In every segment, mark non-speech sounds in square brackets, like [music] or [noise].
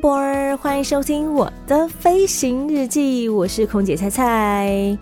博儿欢迎收听我的飞行日记，我是空姐菜菜。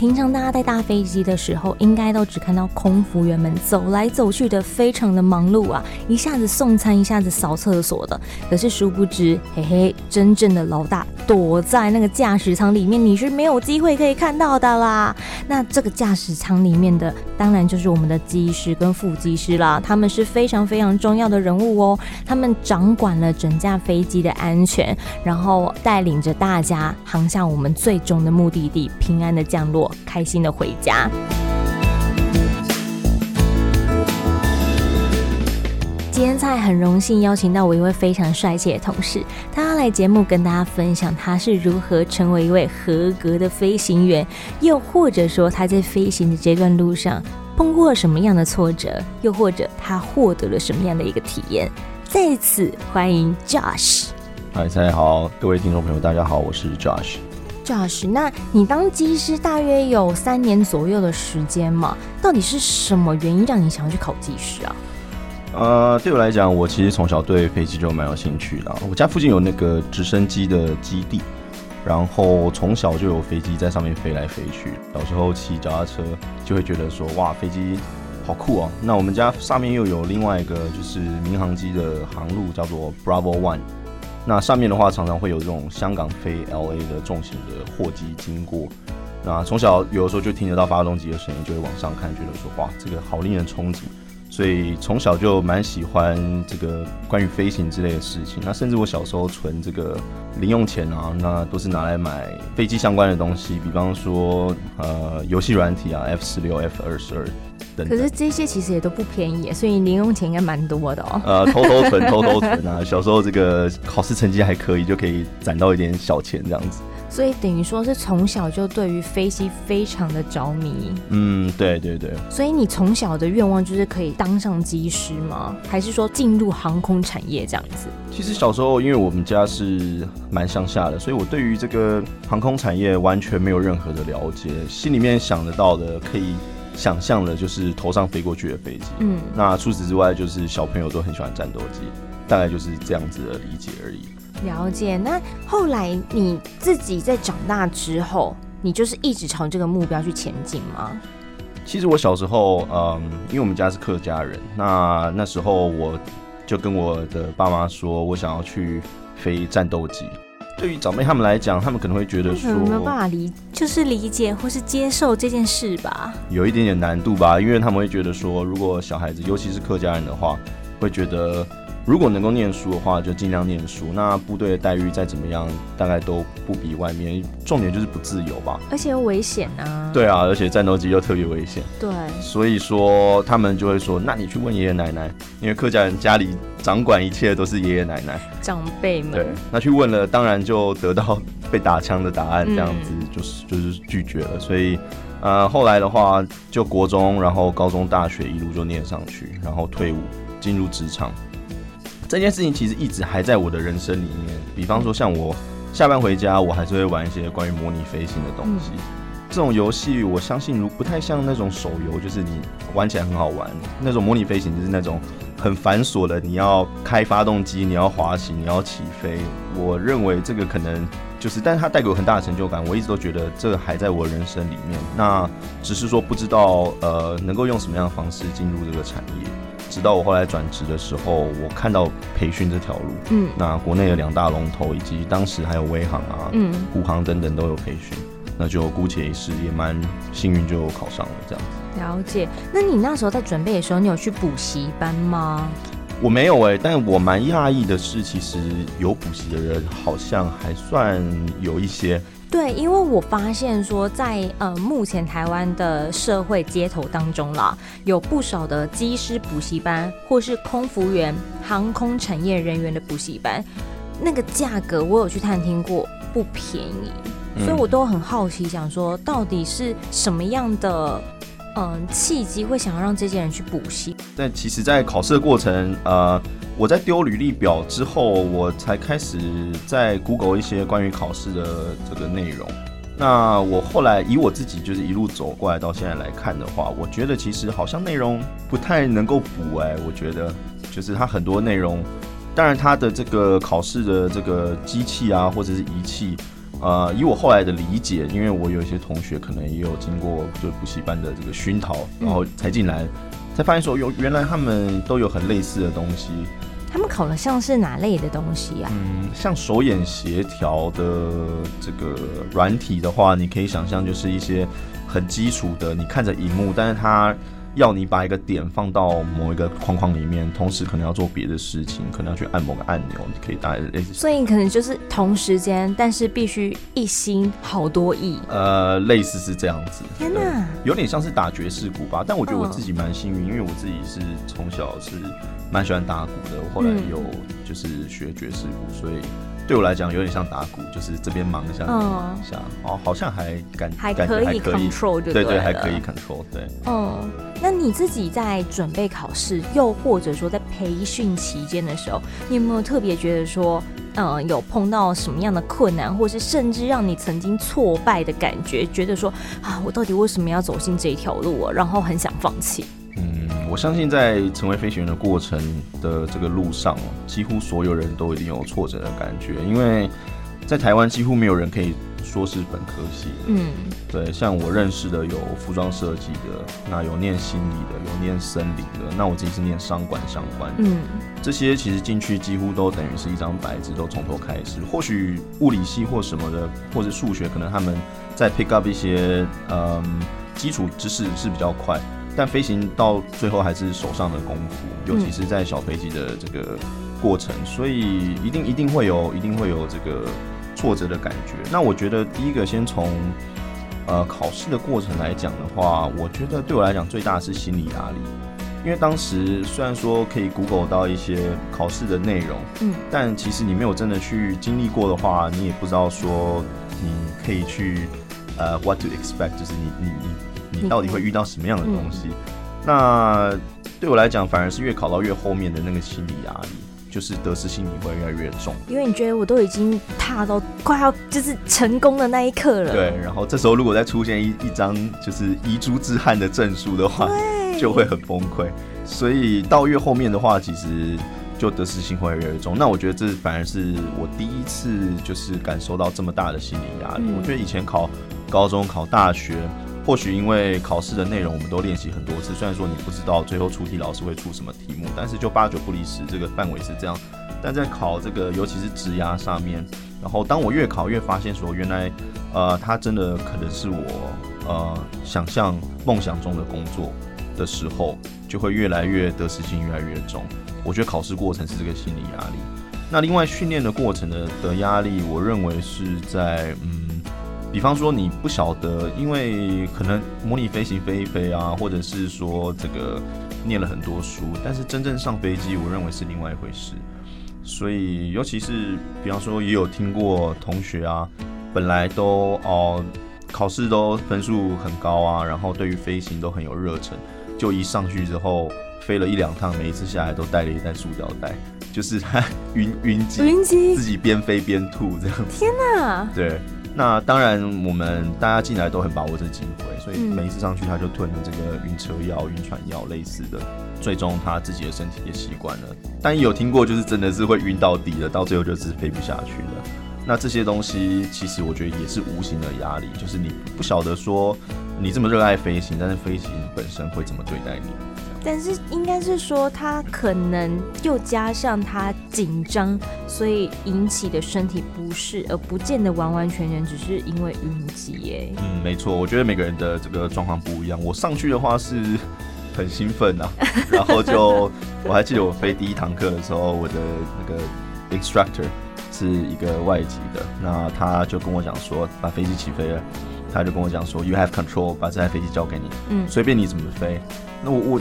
平常大家在搭飞机的时候，应该都只看到空服员们走来走去的，非常的忙碌啊，一下子送餐，一下子扫厕所的。可是殊不知，嘿嘿，真正的老大躲在那个驾驶舱里面，你是没有机会可以看到的啦。那这个驾驶舱里面的，当然就是我们的机师跟副机师啦，他们是非常非常重要的人物哦。他们掌管了整架飞机的安全，然后带领着大家航向我们最终的目的地，平安的降落。开心的回家。今天菜很荣幸邀请到我一位非常帅气的同事，他要来节目跟大家分享他是如何成为一位合格的飞行员，又或者说他在飞行的这段路上碰过了什么样的挫折，又或者他获得了什么样的一个体验。在此欢迎 Josh。嗨，大家好，各位听众朋友，大家好，我是 Josh。Josh，那你当机师大约有三年左右的时间嘛？到底是什么原因让你想要去考机师啊？呃，对我来讲，我其实从小对飞机就蛮有兴趣的。我家附近有那个直升机的基地，然后从小就有飞机在上面飞来飞去。小时候骑脚踏车就会觉得说，哇，飞机好酷哦！那我们家上面又有另外一个就是民航机的航路，叫做 Bravo One。那上面的话，常常会有这种香港飞 LA 的重型的货机经过。那从小有的时候就听得到发动机的声音，就会往上看，觉得说哇，这个好令人憧憬。所以从小就蛮喜欢这个关于飞行之类的事情。那甚至我小时候存这个零用钱啊，那都是拿来买飞机相关的东西，比方说呃游戏软体啊，F 十六、F 二十二。可是这些其实也都不便宜，所以零用钱应该蛮多的哦。呃，偷偷存，[laughs] 偷偷存啊！小时候这个考试成绩还可以，就可以攒到一点小钱这样子。所以等于说是从小就对于飞机非常的着迷。嗯，对对对。所以你从小的愿望就是可以当上机师吗？还是说进入航空产业这样子？其实小时候因为我们家是蛮乡下的，所以我对于这个航空产业完全没有任何的了解，心里面想得到的可以。想象的就是头上飞过去的飞机，嗯，那除此之外就是小朋友都很喜欢战斗机，大概就是这样子的理解而已。了解。那后来你自己在长大之后，你就是一直朝这个目标去前进吗？其实我小时候，嗯，因为我们家是客家人，那那时候我就跟我的爸妈说，我想要去飞战斗机。对于长辈他们来讲，他们可能会觉得说，没有办法理，就是理解或是接受这件事吧，有一点点难度吧，因为他们会觉得说，如果小孩子，尤其是客家人的话，会觉得。如果能够念书的话，就尽量念书。那部队的待遇再怎么样，大概都不比外面。重点就是不自由吧，而且又危险啊。对啊，而且战斗机又特别危险。对，所以说他们就会说：“那你去问爷爷奶奶，因为客家人家里掌管一切都是爷爷奶奶长辈们。”对，那去问了，当然就得到被打枪的答案，这样子就是、嗯、就是拒绝了。所以，呃，后来的话，就国中，然后高中、大学一路就念上去，然后退伍进入职场。这件事情其实一直还在我的人生里面，比方说像我下班回家，我还是会玩一些关于模拟飞行的东西。这种游戏我相信如不太像那种手游，就是你玩起来很好玩。那种模拟飞行就是那种很繁琐的，你要开发动机，你要滑行，你要起飞。我认为这个可能就是，但是它带给我很大的成就感。我一直都觉得这个还在我人生里面。那只是说不知道呃能够用什么样的方式进入这个产业。直到我后来转职的时候，我看到培训这条路，嗯，那国内的两大龙头以及当时还有威航啊，嗯，虎航等等都有培训，那就姑且一试，也蛮幸运就考上了这样子。了解，那你那时候在准备的时候，你有去补习班吗？我没有哎、欸，但我蛮讶异的是，其实有补习的人好像还算有一些。对，因为我发现说在，在呃目前台湾的社会街头当中啦，有不少的机师补习班，或是空服员、航空产业人员的补习班，那个价格我有去探听过，不便宜，所以我都很好奇，想说到底是什么样的嗯契机会想要让这些人去补习？但其实，在考试的过程，呃。我在丢履历表之后，我才开始在 Google 一些关于考试的这个内容。那我后来以我自己就是一路走过来到现在来看的话，我觉得其实好像内容不太能够补哎。我觉得就是它很多内容，当然它的这个考试的这个机器啊或者是仪器，呃，以我后来的理解，因为我有一些同学可能也有经过就补习班的这个熏陶，然后才进来，才发现说有原来他们都有很类似的东西。他们考的像是哪类的东西啊？嗯，像手眼协调的这个软体的话，你可以想象就是一些很基础的，你看着荧幕，但是它。要你把一个点放到某一个框框里面，同时可能要做别的事情，可能要去按某个按钮，你可以大概类似。所以可能就是同时间，但是必须一心好多意。呃，类似是这样子。天哪，有点像是打爵士鼓吧？但我觉得我自己蛮幸运，因为我自己是从小是蛮喜欢打鼓的，我后来有就是学爵士鼓，所以。对我来讲有点像打鼓，就是这边忙一下，忙一下，哦，好像还感还可以 control，对，对对，还可以 control，对。嗯，那你自己在准备考试，又或者说在培训期间的时候，你有没有特别觉得说，嗯，有碰到什么样的困难，或是甚至让你曾经挫败的感觉，觉得说啊，我到底为什么要走进这一条路啊？然后很想放弃。我相信在成为飞行员的过程的这个路上，几乎所有人都一定有挫折的感觉，因为在台湾几乎没有人可以说是本科系的。嗯，对，像我认识的有服装设计的，那有念心理的，有念森林的，那我自己是念商管相关的。嗯，这些其实进去几乎都等于是一张白纸，都从头开始。或许物理系或什么的，或者数学，可能他们在 pick up 一些嗯基础知识是比较快。但飞行到最后还是手上的功夫，尤其是在小飞机的这个过程，嗯、所以一定一定会有一定会有这个挫折的感觉。那我觉得第一个先从呃考试的过程来讲的话，我觉得对我来讲最大的是心理压力，因为当时虽然说可以 Google 到一些考试的内容，嗯，但其实你没有真的去经历过的话，你也不知道说你可以去呃 what to expect，就是你你你。你你到底会遇到什么样的东西？嗯、那对我来讲，反而是越考到越后面的那个心理压力，就是得失心理会越来越重。因为你觉得我都已经踏到快要就是成功的那一刻了。对，然后这时候如果再出现一一张就是遗珠之憾的证书的话，就会很崩溃。所以到越后面的话，其实就得失心会越来越重。那我觉得这反而是我第一次就是感受到这么大的心理压力。嗯、我觉得以前考高中、考大学。或许因为考试的内容我们都练习很多次，虽然说你不知道最后出题老师会出什么题目，但是就八九不离十，这个范围是这样。但在考这个，尤其是职涯上面，然后当我越考越发现说，原来呃，它真的可能是我呃想象梦想中的工作的时候，就会越来越得失心越来越重。我觉得考试过程是这个心理压力。那另外训练的过程的的压力，我认为是在嗯。比方说你不晓得，因为可能模拟飞行飞一飞啊，或者是说这个念了很多书，但是真正上飞机，我认为是另外一回事。所以，尤其是比方说，也有听过同学啊，本来都哦考试都分数很高啊，然后对于飞行都很有热忱，就一上去之后飞了一两趟，每一次下来都带了一袋塑胶袋，就是他 [laughs] 晕晕机，晕机，自己边飞边吐这样子。天哪！对。那当然，我们大家进来都很把握这机会，所以每一次上去他就吞了这个晕车药、晕船药类似的，最终他自己的身体也习惯了。但也有听过，就是真的是会晕到底的，到最后就是飞不下去了。那这些东西其实我觉得也是无形的压力，就是你不晓得说你这么热爱飞行，但是飞行本身会怎么对待你。但是应该是说，他可能又加上他紧张，所以引起的身体不适，而不见得完完全全只是因为晕机耶。嗯，没错，我觉得每个人的这个状况不一样。我上去的话是很兴奋啊，[laughs] 然后就我还记得我飞第一堂课的时候，我的那个 instructor。是一个外籍的，那他就跟我讲说，把飞机起飞了，他就跟我讲说，You have control，把这台飞机交给你，嗯，随便你怎么飞。那我我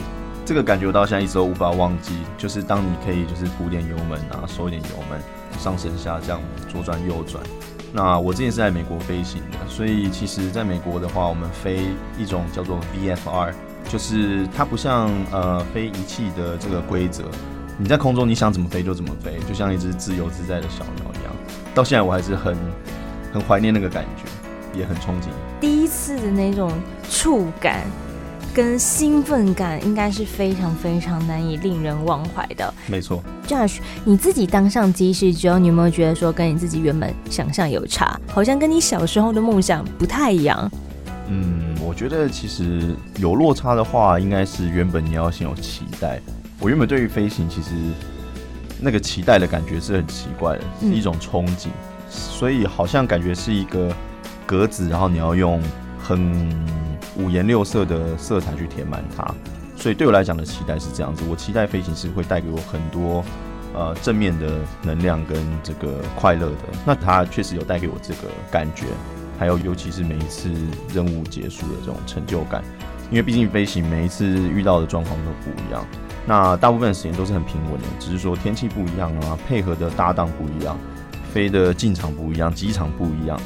这个感觉我到现在一直都无法忘记，就是当你可以就是补点油门啊，收一点油门，上升下降，左转右转。那我之前是在美国飞行的，所以其实在美国的话，我们飞一种叫做 VFR，就是它不像呃飞仪器的这个规则。你在空中，你想怎么飞就怎么飞，就像一只自由自在的小鸟一样。到现在我还是很很怀念那个感觉，也很憧憬。第一次的那种触感跟兴奋感，应该是非常非常难以令人忘怀的。没错，Josh，你自己当上机师之后，你有没有觉得说跟你自己原本想象有差？好像跟你小时候的梦想不太一样。嗯，我觉得其实有落差的话，应该是原本你要先有期待。我原本对于飞行，其实那个期待的感觉是很奇怪的，是一种憧憬，所以好像感觉是一个格子，然后你要用很五颜六色的色彩去填满它。所以对我来讲的期待是这样子，我期待飞行是会带给我很多呃正面的能量跟这个快乐的。那它确实有带给我这个感觉，还有尤其是每一次任务结束的这种成就感，因为毕竟飞行每一次遇到的状况都不一样。那大部分时间都是很平稳的，只是说天气不一样啊，配合的搭档不一样，飞的进场不一样，机场不一样，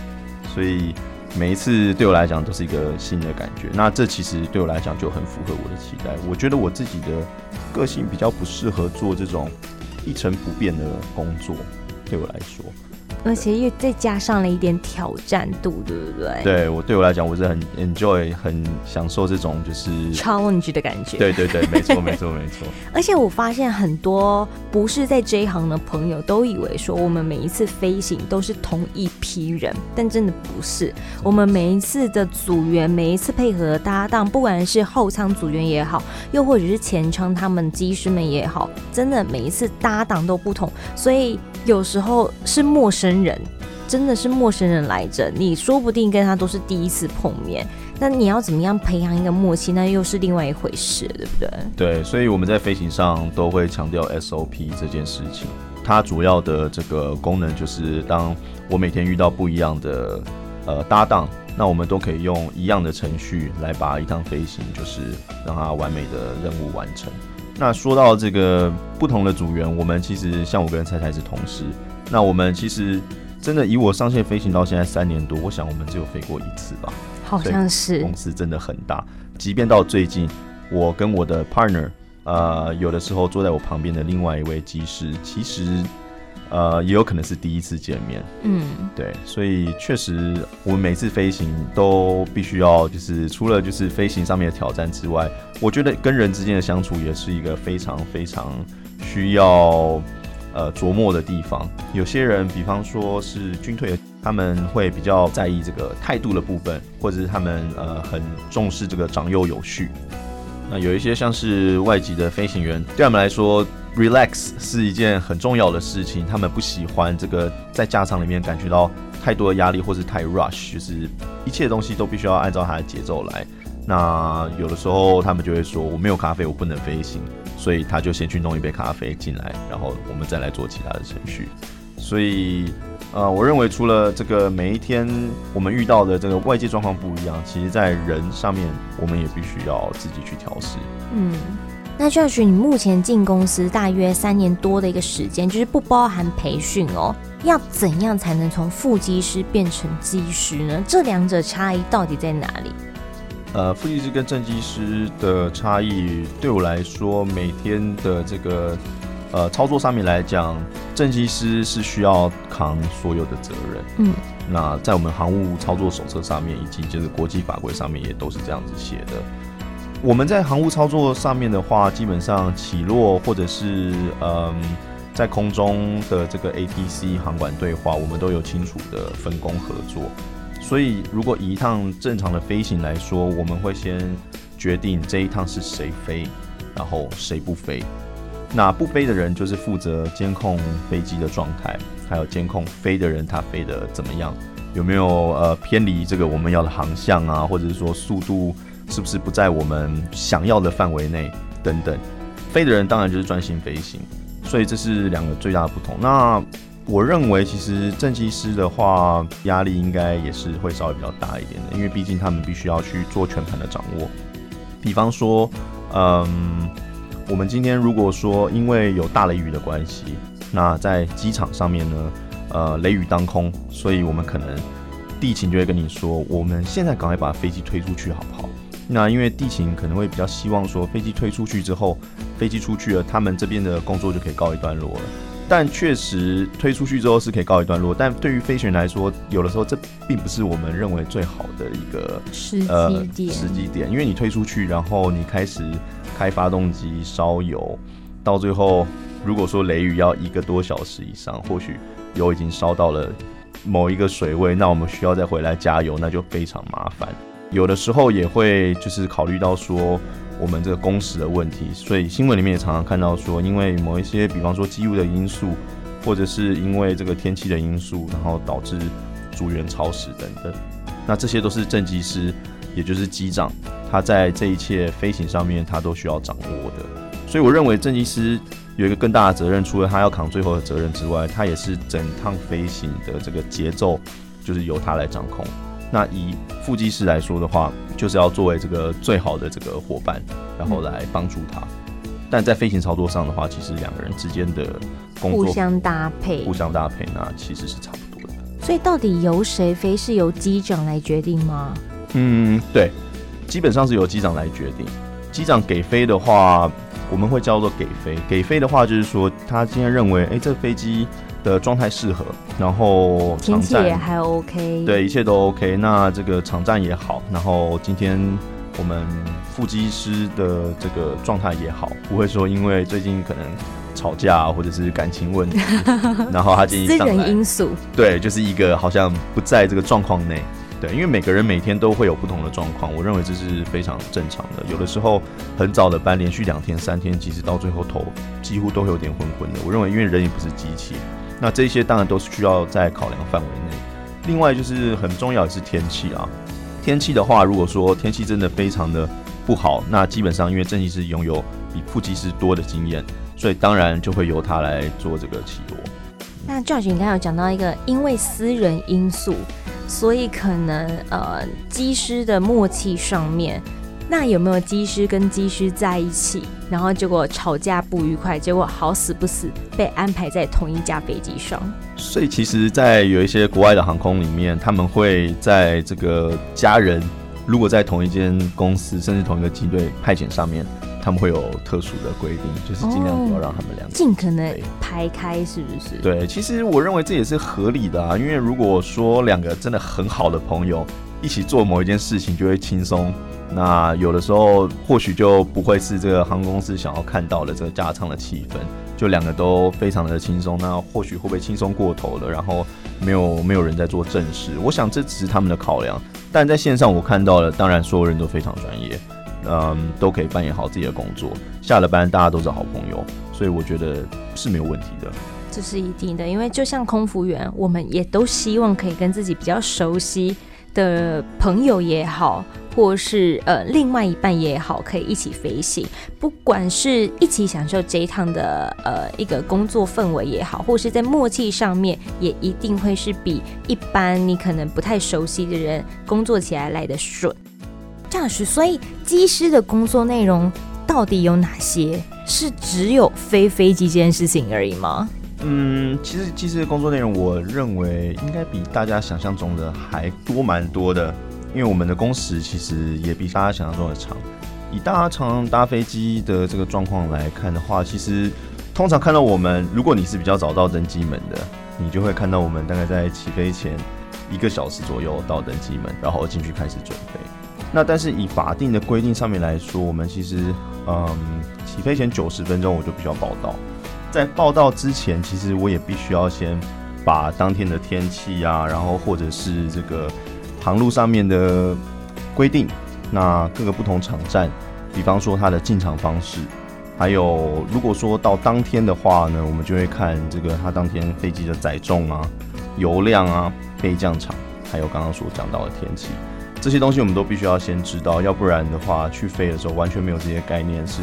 所以每一次对我来讲都是一个新的感觉。那这其实对我来讲就很符合我的期待。我觉得我自己的个性比较不适合做这种一成不变的工作，对我来说。而且又再加上了一点挑战度，对不对？对我对我来讲，我是很 enjoy，很享受这种就是 challenge 的感觉。对对对，没错 [laughs] 没错没错。而且我发现很多不是在这一行的朋友都以为说我们每一次飞行都是同一批人，但真的不是。我们每一次的组员，每一次配合的搭档，不管是后舱组员也好，又或者是前舱他们机师们也好，真的每一次搭档都不同，所以。有时候是陌生人，真的是陌生人来着，你说不定跟他都是第一次碰面，那你要怎么样培养一个默契，那又是另外一回事，对不对？对，所以我们在飞行上都会强调 SOP 这件事情，它主要的这个功能就是，当我每天遇到不一样的呃搭档，那我们都可以用一样的程序来把一趟飞行，就是让它完美的任务完成。那说到这个不同的组员，我们其实像我跟蔡蔡是同事。那我们其实真的以我上线飞行到现在三年多，我想我们只有飞过一次吧。好像是。公司真的很大，即便到最近，我跟我的 partner，呃，有的时候坐在我旁边的另外一位机师，其实。呃，也有可能是第一次见面，嗯，对，所以确实，我们每次飞行都必须要，就是除了就是飞行上面的挑战之外，我觉得跟人之间的相处也是一个非常非常需要呃琢磨的地方。有些人，比方说是军退，他们会比较在意这个态度的部分，或者是他们呃很重视这个长幼有序。那有一些像是外籍的飞行员，对他们来说。Relax 是一件很重要的事情，他们不喜欢这个在驾舱里面感觉到太多的压力，或是太 rush，就是一切东西都必须要按照他的节奏来。那有的时候他们就会说：“我没有咖啡，我不能飞行。”所以他就先去弄一杯咖啡进来，然后我们再来做其他的程序。所以，呃，我认为除了这个每一天我们遇到的这个外界状况不一样，其实在人上面我们也必须要自己去调试。嗯。那 Josh，你目前进公司大约三年多的一个时间，就是不包含培训哦。要怎样才能从副机师变成机师呢？这两者差异到底在哪里？呃，副机师跟正机师的差异，对我来说，每天的这个呃操作上面来讲，正机师是需要扛所有的责任。嗯，那在我们航务操作手册上面，以及就是国际法规上面，也都是这样子写的。我们在航务操作上面的话，基本上起落或者是嗯，在空中的这个 ATC 航管对话，我们都有清楚的分工合作。所以，如果以一趟正常的飞行来说，我们会先决定这一趟是谁飞，然后谁不飞。那不飞的人就是负责监控飞机的状态，还有监控飞的人他飞得怎么样，有没有呃偏离这个我们要的航向啊，或者是说速度。是不是不在我们想要的范围内？等等，飞的人当然就是专心飞行，所以这是两个最大的不同。那我认为其实正机师的话，压力应该也是会稍微比较大一点的，因为毕竟他们必须要去做全盘的掌握。比方说，嗯，我们今天如果说因为有大雷雨的关系，那在机场上面呢，呃，雷雨当空，所以我们可能地勤就会跟你说，我们现在赶快把飞机推出去，好不好？那因为地勤可能会比较希望说，飞机推出去之后，飞机出去了，他们这边的工作就可以告一段落了。但确实推出去之后是可以告一段落，但对于飞行员来说，有的时候这并不是我们认为最好的一个时机点。呃、时机点，因为你推出去，然后你开始开发动机烧油，到最后如果说雷雨要一个多小时以上，或许油已经烧到了某一个水位，那我们需要再回来加油，那就非常麻烦。有的时候也会就是考虑到说。我们这个工时的问题，所以新闻里面也常常看到说，因为某一些，比方说机务的因素，或者是因为这个天气的因素，然后导致组员超时等等。那这些都是正机师，也就是机长，他在这一切飞行上面，他都需要掌握的。所以我认为正机师有一个更大的责任，除了他要扛最后的责任之外，他也是整趟飞行的这个节奏，就是由他来掌控。那以副机师来说的话，就是要作为这个最好的这个伙伴，然后来帮助他。嗯、但在飞行操作上的话，其实两个人之间的工作互相搭配，互相搭配，那其实是差不多的。所以到底由谁飞是由机长来决定吗？嗯，对，基本上是由机长来决定。机长给飞的话，我们会叫做给飞。给飞的话，就是说他今天认为，哎、欸，这个飞机。的状态适合，然后天气也还 OK，对，一切都 OK。那这个场站也好，然后今天我们副机师的这个状态也好，不会说因为最近可能吵架或者是感情问题，[laughs] 然后他建议私人因素，对，就是一个好像不在这个状况内，对，因为每个人每天都会有不同的状况，我认为这是非常正常的。有的时候很早的班连续两天三天，其实到最后头几乎都会有点昏昏的。我认为，因为人也不是机器。那这些当然都是需要在考量范围内。另外就是很重要的是天气啊，天气的话，如果说天气真的非常的不好，那基本上因为正机师拥有比副机师多的经验，所以当然就会由他来做这个起落。那 j o 你刚刚有讲到一个因为私人因素，所以可能呃机师的默契上面。那有没有机师跟机师在一起，然后结果吵架不愉快，结果好死不死被安排在同一架飞机上？所以其实，在有一些国外的航空里面，他们会在这个家人如果在同一间公司，甚至同一个机队派遣上面，他们会有特殊的规定，就是尽量不要让他们两个尽可能排开，是不是？对，其实我认为这也是合理的啊，因为如果说两个真的很好的朋友一起做某一件事情，就会轻松。那有的时候或许就不会是这个航空公司想要看到的这个加长的气氛，就两个都非常的轻松。那或许会不会轻松过头了？然后没有没有人在做正事。我想这只是他们的考量。但在线上我看到了，当然所有人都非常专业，嗯，都可以扮演好自己的工作。下了班大家都是好朋友，所以我觉得是没有问题的。这是一定的，因为就像空服员，我们也都希望可以跟自己比较熟悉的朋友也好。或是呃，另外一半也好，可以一起飞行，不管是一起享受这一趟的呃一个工作氛围也好，或是在默契上面，也一定会是比一般你可能不太熟悉的人工作起来来得顺。这样是，所以机师的工作内容到底有哪些？是只有飞飞机这件事情而已吗？嗯，其实机师的工作内容，我认为应该比大家想象中的还多蛮多的。因为我们的工时其实也比大家想象中的长。以大家常常搭飞机的这个状况来看的话，其实通常看到我们，如果你是比较早到登机门的，你就会看到我们大概在起飞前一个小时左右到登机门，然后进去开始准备。那但是以法定的规定上面来说，我们其实嗯起飞前九十分钟我就必须要报到。在报到之前，其实我也必须要先把当天的天气啊，然后或者是这个。航路上面的规定，那各个不同场站，比方说它的进场方式，还有如果说到当天的话呢，我们就会看这个它当天飞机的载重啊、油量啊、备降场，还有刚刚所讲到的天气，这些东西我们都必须要先知道，要不然的话去飞的时候完全没有这些概念是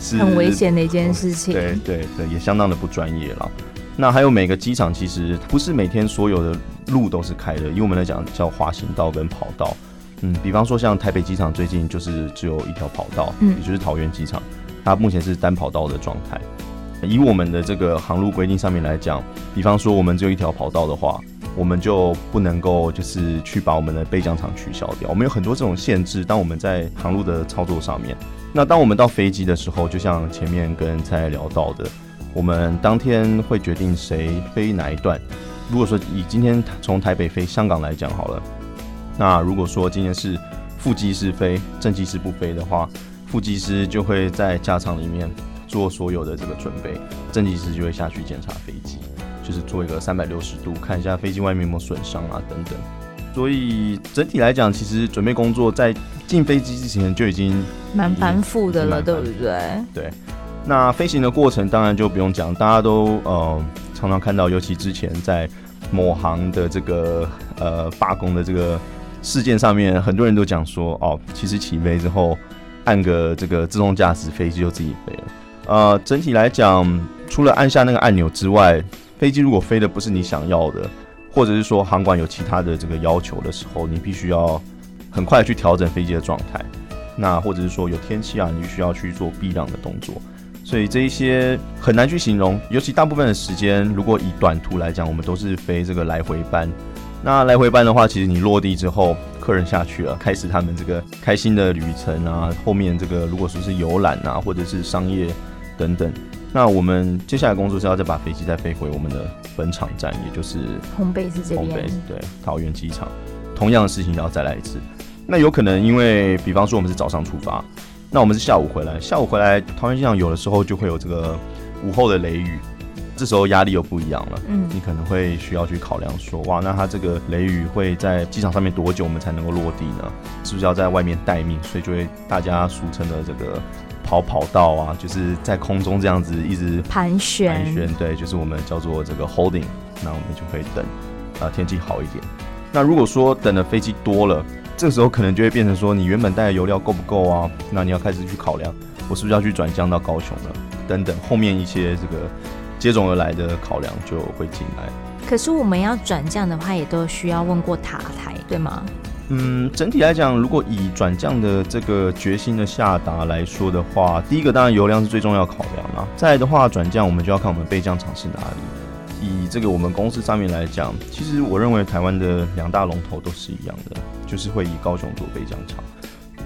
是很危险的一件事情。对对对，也相当的不专业了。那还有每个机场其实不是每天所有的路都是开的，以我们来讲叫滑行道跟跑道。嗯，比方说像台北机场最近就是只有一条跑道，嗯，也就是桃园机场，它目前是单跑道的状态。以我们的这个航路规定上面来讲，比方说我们只有一条跑道的话，我们就不能够就是去把我们的备降场取消掉。我们有很多这种限制，当我们在航路的操作上面。那当我们到飞机的时候，就像前面跟蔡蔡聊到的。我们当天会决定谁飞哪一段。如果说以今天从台北飞香港来讲好了，那如果说今天是副机师飞，正机师不飞的话，副机师就会在驾舱里面做所有的这个准备，正机师就会下去检查飞机，就是做一个三百六十度看一下飞机外面有没有损伤啊等等。所以整体来讲，其实准备工作在进飞机之前就已经蛮繁复的了，对不对？对。那飞行的过程当然就不用讲，大家都呃常常看到，尤其之前在某航的这个呃罢工的这个事件上面，很多人都讲说哦，其实起飞之后按个这个自动驾驶，飞机就自己飞了。呃，整体来讲，除了按下那个按钮之外，飞机如果飞的不是你想要的，或者是说航管有其他的这个要求的时候，你必须要很快去调整飞机的状态。那或者是说有天气啊，你必须要去做避让的动作。所以这一些很难去形容，尤其大部分的时间，如果以短途来讲，我们都是飞这个来回班。那来回班的话，其实你落地之后，客人下去了，开始他们这个开心的旅程啊。后面这个如果说是游览啊，或者是商业等等，那我们接下来工作是要再把飞机再飞回我们的本场站，也就是 home base 这边。home base 对，桃园机场，同样的事情要再来一次。那有可能因为，比方说我们是早上出发。那我们是下午回来，下午回来，桃园机场有的时候就会有这个午后的雷雨，这时候压力又不一样了。嗯，你可能会需要去考量说，哇，那它这个雷雨会在机场上面多久我们才能够落地呢？是不是要在外面待命？所以就会大家俗称的这个跑跑道啊，就是在空中这样子一直盘旋。盘旋，对，就是我们叫做这个 holding。那我们就会等，啊，天气好一点。那如果说等的飞机多了。这个时候可能就会变成说，你原本带的油料够不够啊？那你要开始去考量，我是不是要去转降到高雄了？等等，后面一些这个接踵而来的考量就会进来。可是我们要转降的话，也都需要问过塔台，对吗？嗯，整体来讲，如果以转降的这个决心的下达来说的话，第一个当然油量是最重要考量啦。再来的话，转降我们就要看我们备降场是哪里。以这个我们公司上面来讲，其实我认为台湾的两大龙头都是一样的，就是会以高雄做备降场。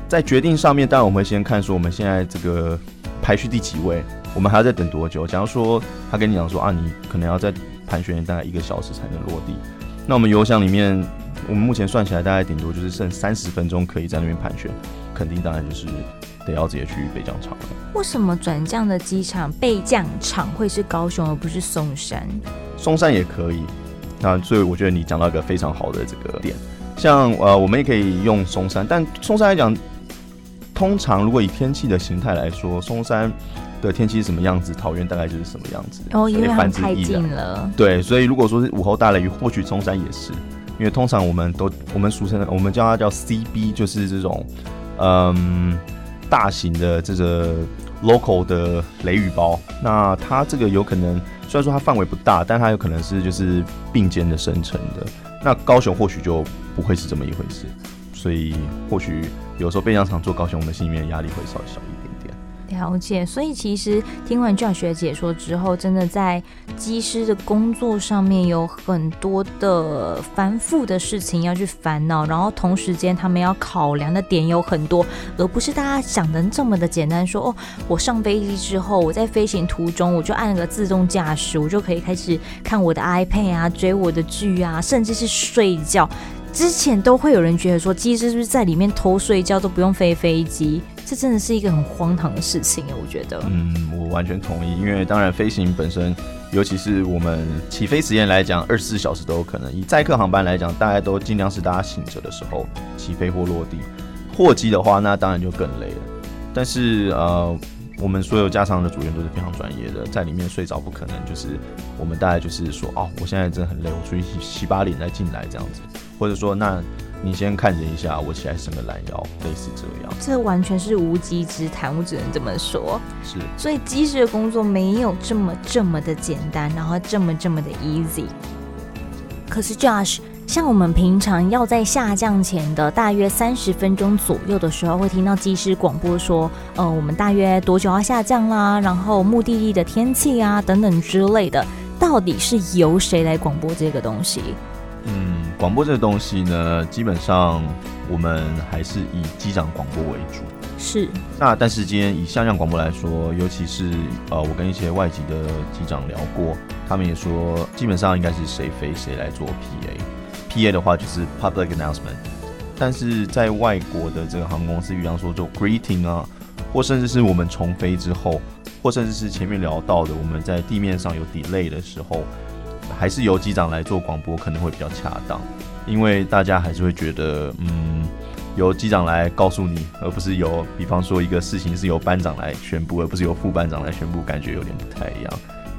在决定上面，当然我们会先看说我们现在这个排序第几位，我们还要再等多久？假如说他跟你讲说啊，你可能要再盘旋大概一个小时才能落地，那我们油箱里面，我们目前算起来大概顶多就是剩三十分钟可以在那边盘旋，肯定当然就是得要直接去备降场了。为什么转降的机场备降场会是高雄而不是松山？松山也可以，那所以我觉得你讲到一个非常好的这个点，像呃，我们也可以用松山，但松山来讲，通常如果以天气的形态来说，松山的天气是什么样子，桃园大概就是什么样子。哦，因为它太近了。对，所以如果说是午后大雷雨，或许松山也是，因为通常我们都我们俗称的，我们叫它叫 CB，就是这种嗯大型的这个 local 的雷雨包，那它这个有可能。虽然说它范围不大，但它有可能是就是并肩的生成的。那高雄或许就不会是这么一回事，所以或许有时候备降场做高雄，我们心里面压力会稍微小一点。了解，所以其实听完教学解说之后，真的在机师的工作上面有很多的繁复的事情要去烦恼，然后同时间他们要考量的点有很多，而不是大家想的这么的简单说。说哦，我上飞机之后，我在飞行途中我就按个自动驾驶，我就可以开始看我的 iPad 啊，追我的剧啊，甚至是睡觉。之前都会有人觉得说，机师是不是在里面偷睡觉都不用飞飞机？这真的是一个很荒唐的事情，我觉得。嗯，我完全同意，因为当然飞行本身，尤其是我们起飞时间来讲，二十四小时都有可能。以载客航班来讲，大家都尽量是大家醒着的时候起飞或落地。货机的话，那当然就更累了。但是呃，我们所有机舱的组员都是非常专业的，在里面睡着不可能。就是我们大概就是说，哦，我现在真的很累，我出去洗洗把脸再进来这样子，或者说那。你先看着一下，我起来伸个懒腰，类似这样。这完全是无稽之谈，我只能这么说。是，所以机师的工作没有这么这么的简单，然后这么这么的 easy。可是 Josh，像我们平常要在下降前的大约三十分钟左右的时候，会听到机师广播说，呃，我们大约多久要下降啦？然后目的地的天气啊等等之类的。到底是由谁来广播这个东西？嗯，广播这个东西呢，基本上我们还是以机长广播为主。是。那但是今天以下降广播来说，尤其是呃，我跟一些外籍的机长聊过，他们也说，基本上应该是谁飞谁来做 PA。PA 的话就是 Public Announcement。但是在外国的这个航空公司，比方说做 Greeting 啊，或甚至是我们重飞之后。或甚至是前面聊到的，我们在地面上有 delay 的时候，还是由机长来做广播可能会比较恰当，因为大家还是会觉得，嗯，由机长来告诉你，而不是由，比方说一个事情是由班长来宣布，而不是由副班长来宣布，感觉有点不太一样，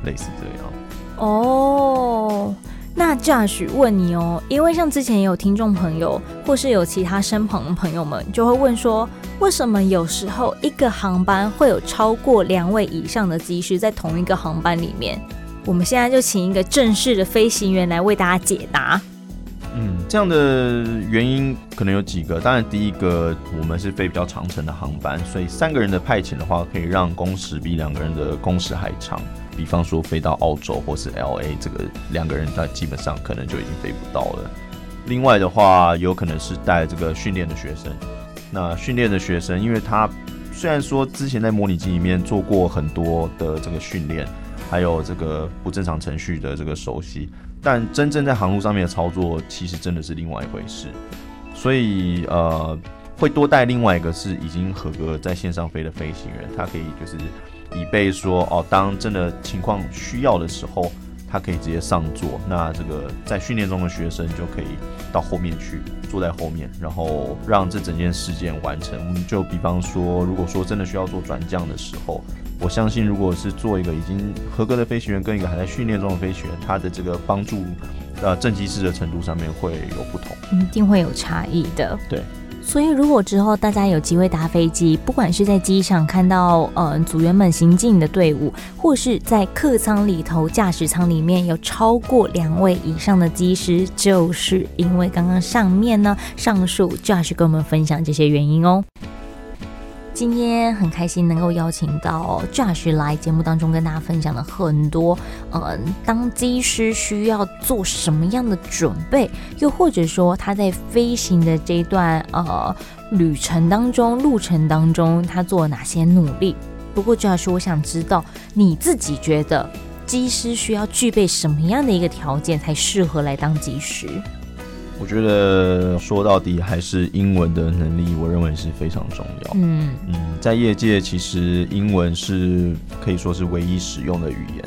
类似这样。哦。那 Josh 问你哦，因为像之前有听众朋友，或是有其他身旁的朋友们，就会问说，为什么有时候一个航班会有超过两位以上的机师在同一个航班里面？我们现在就请一个正式的飞行员来为大家解答。嗯，这样的原因可能有几个，当然第一个，我们是飞比较长程的航班，所以三个人的派遣的话，可以让工时比两个人的工时还长。比方说飞到澳洲或是 LA，这个两个人他基本上可能就已经飞不到了。另外的话，有可能是带这个训练的学生。那训练的学生，因为他虽然说之前在模拟机里面做过很多的这个训练，还有这个不正常程序的这个熟悉，但真正在航路上面的操作，其实真的是另外一回事。所以呃，会多带另外一个是已经合格在线上飞的飞行员，他可以就是。以备说哦，当真的情况需要的时候，他可以直接上座。那这个在训练中的学生就可以到后面去，坐在后面，然后让这整件事件完成。我们就比方说，如果说真的需要做转降的时候，我相信如果是做一个已经合格的飞行员跟一个还在训练中的飞行员，他的这个帮助呃正机师的程度上面会有不同，一定会有差异的。对。所以，如果之后大家有机会搭飞机，不管是在机场看到嗯组员们行进的队伍，或是在客舱里头驾驶舱里面有超过两位以上的机师，就是因为刚刚上面呢上述 Josh 跟我们分享这些原因哦。今天很开心能够邀请到 Josh 来节目当中跟大家分享了很多，嗯，当机师需要做什么样的准备，又或者说他在飞行的这一段呃旅程当中、路程当中，他做了哪些努力。不过 Josh，我想知道你自己觉得机师需要具备什么样的一个条件才适合来当机师？我觉得说到底还是英文的能力，我认为是非常重要。嗯嗯，在业界其实英文是可以说是唯一使用的语言。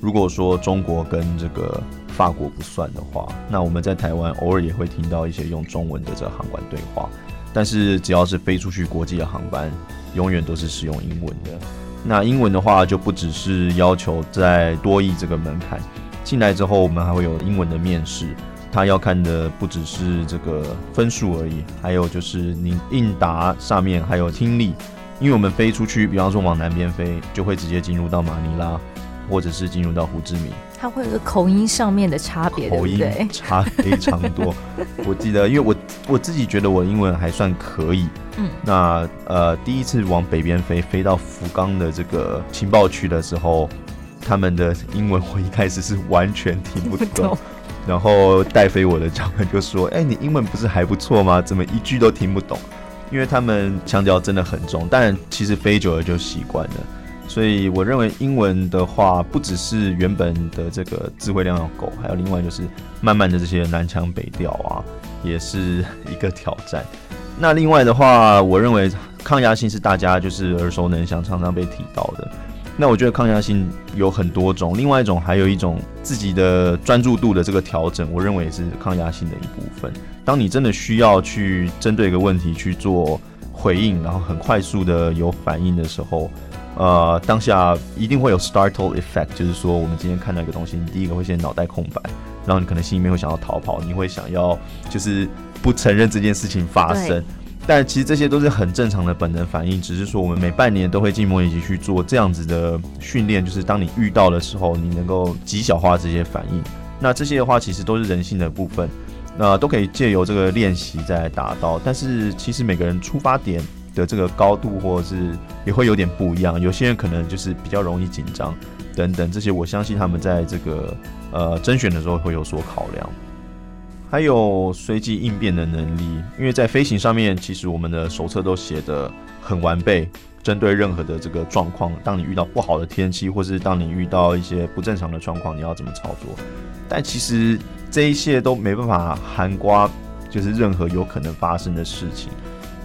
如果说中国跟这个法国不算的话，那我们在台湾偶尔也会听到一些用中文的这个航管对话。但是只要是飞出去国际的航班，永远都是使用英文的。那英文的话就不只是要求在多译这个门槛，进来之后我们还会有英文的面试。他要看的不只是这个分数而已，还有就是你应答上面还有听力，因为我们飞出去，比方说往南边飞，就会直接进入到马尼拉，或者是进入到胡志明，它会有个口音上面的差别，口音差非常多。我记得，因为我 [laughs] 我自己觉得我英文还算可以，嗯，那呃第一次往北边飞，飞到福冈的这个情报区的时候，他们的英文我一开始是完全听不懂。然后带飞我的教官就说：“哎，你英文不是还不错吗？怎么一句都听不懂？因为他们腔调真的很重，但其实飞久了就习惯了。所以我认为英文的话，不只是原本的这个词汇量要够，还有另外就是慢慢的这些南腔北调啊，也是一个挑战。那另外的话，我认为抗压性是大家就是耳熟能详、常常被提到的。”那我觉得抗压性有很多种，另外一种还有一种自己的专注度的这个调整，我认为也是抗压性的一部分。当你真的需要去针对一个问题去做回应，然后很快速的有反应的时候，呃，当下一定会有 startle effect，就是说我们今天看到一个东西，你第一个会先脑袋空白，然后你可能心里面会想要逃跑，你会想要就是。不承认这件事情发生。但其实这些都是很正常的本能反应，只是说我们每半年都会进模拟机去做这样子的训练，就是当你遇到的时候，你能够极小化这些反应。那这些的话，其实都是人性的部分，那都可以借由这个练习再来达到。但是其实每个人出发点的这个高度或者是也会有点不一样，有些人可能就是比较容易紧张等等，这些我相信他们在这个呃甄选的时候会有所考量。还有随机应变的能力，因为在飞行上面，其实我们的手册都写得很完备，针对任何的这个状况，当你遇到不好的天气，或是当你遇到一些不正常的状况，你要怎么操作？但其实这一切都没办法涵盖，就是任何有可能发生的事情。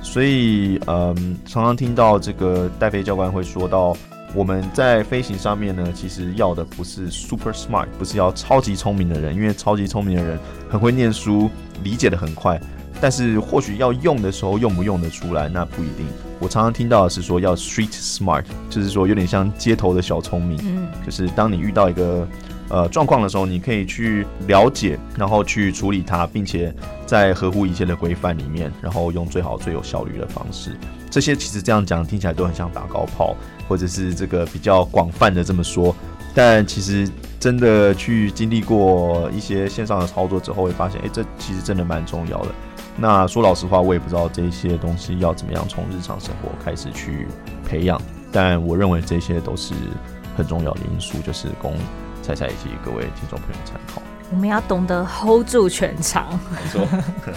所以，嗯，常常听到这个带飞教官会说到。我们在飞行上面呢，其实要的不是 super smart，不是要超级聪明的人，因为超级聪明的人很会念书，理解的很快，但是或许要用的时候用不用得出来，那不一定。我常常听到的是说要 street smart，就是说有点像街头的小聪明，嗯，就是当你遇到一个呃状况的时候，你可以去了解，然后去处理它，并且在合乎一切的规范里面，然后用最好最有效率的方式。这些其实这样讲听起来都很像打高炮，或者是这个比较广泛的这么说，但其实真的去经历过一些线上的操作之后，会发现，哎，这其实真的蛮重要的。那说老实话，我也不知道这些东西要怎么样从日常生活开始去培养，但我认为这些都是很重要的因素，就是工菜菜以及各位听众朋友参考。我们要懂得 hold 住全场。没错。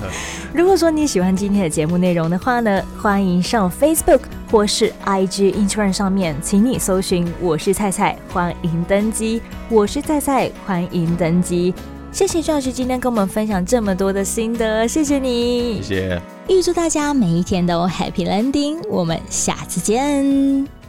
[laughs] 如果说你喜欢今天的节目内容的话呢，欢迎上 Facebook 或是 IG Instagram 上面，请你搜寻“我是菜菜”，欢迎登机。我是菜菜，欢迎登机。谢谢 Josh 今天跟我们分享这么多的心得，谢谢你。谢谢。预祝大家每一天都 Happy Landing，我们下次见。